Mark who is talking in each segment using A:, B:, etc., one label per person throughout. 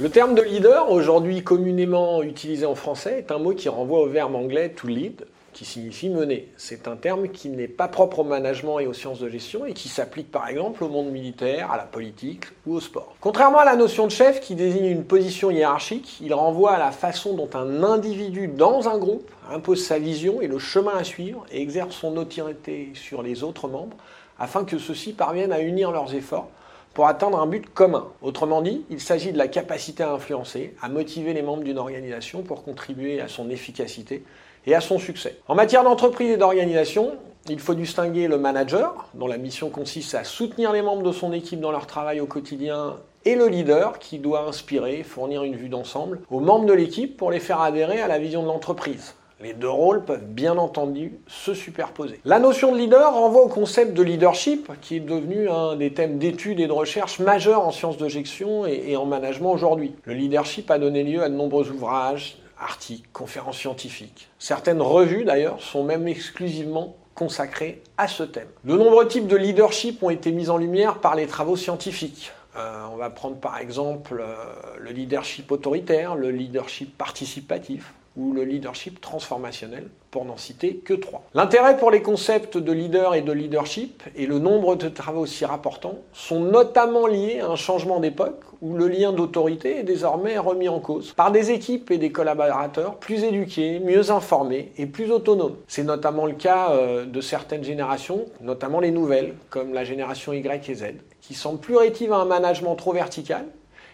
A: Le terme de leader, aujourd'hui communément utilisé en français, est un mot qui renvoie au verbe anglais to lead, qui signifie mener. C'est un terme qui n'est pas propre au management et aux sciences de gestion et qui s'applique par exemple au monde militaire, à la politique ou au sport. Contrairement à la notion de chef qui désigne une position hiérarchique, il renvoie à la façon dont un individu dans un groupe impose sa vision et le chemin à suivre et exerce son autorité sur les autres membres afin que ceux-ci parviennent à unir leurs efforts pour atteindre un but commun. Autrement dit, il s'agit de la capacité à influencer, à motiver les membres d'une organisation pour contribuer à son efficacité et à son succès. En matière d'entreprise et d'organisation, il faut distinguer le manager, dont la mission consiste à soutenir les membres de son équipe dans leur travail au quotidien, et le leader, qui doit inspirer, fournir une vue d'ensemble aux membres de l'équipe pour les faire adhérer à la vision de l'entreprise. Les deux rôles peuvent bien entendu se superposer. La notion de leader renvoie au concept de leadership, qui est devenu un des thèmes d'études et de recherche majeurs en sciences de gestion et en management aujourd'hui. Le leadership a donné lieu à de nombreux ouvrages, articles, conférences scientifiques. Certaines revues d'ailleurs sont même exclusivement consacrées à ce thème. De nombreux types de leadership ont été mis en lumière par les travaux scientifiques. Euh, on va prendre par exemple euh, le leadership autoritaire, le leadership participatif, ou le leadership transformationnel, pour n'en citer que trois. L'intérêt pour les concepts de leader et de leadership et le nombre de travaux aussi rapportants sont notamment liés à un changement d'époque où le lien d'autorité est désormais remis en cause par des équipes et des collaborateurs plus éduqués, mieux informés et plus autonomes. C'est notamment le cas euh, de certaines générations, notamment les nouvelles, comme la génération Y et Z, qui semblent plus rétives à un management trop vertical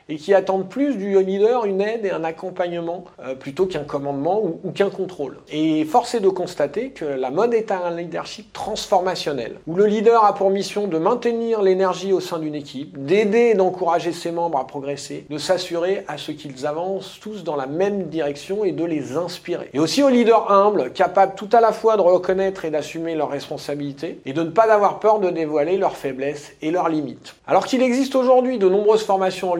A: et qui attendent plus du leader une aide et un accompagnement euh, plutôt qu'un commandement ou, qu'un contrôle. Et force est de constater que la mode est un leadership transformationnel, où le leader a pour mission de maintenir l'énergie au sein d'une équipe, d'aider et d'encourager ses membres à progresser, de s'assurer à ce qu'ils avancent tous dans la même direction et de les inspirer. Et aussi au leader humble, capable tout à la fois de reconnaître et d'assumer leurs responsabilités et de ne pas avoir peur de dévoiler leurs faiblesses et leurs limites. Alors qu'il existe aujourd'hui de nombreuses formations en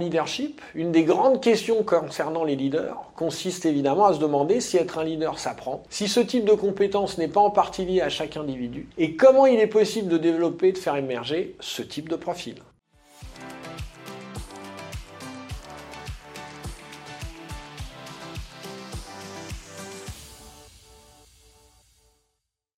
A: une des grandes questions concernant les leaders consiste évidemment à se demander si être un leader s'apprend, si ce type de compétence n'est pas en partie lié à chaque individu, et comment il est possible de développer, de faire émerger ce type de profil.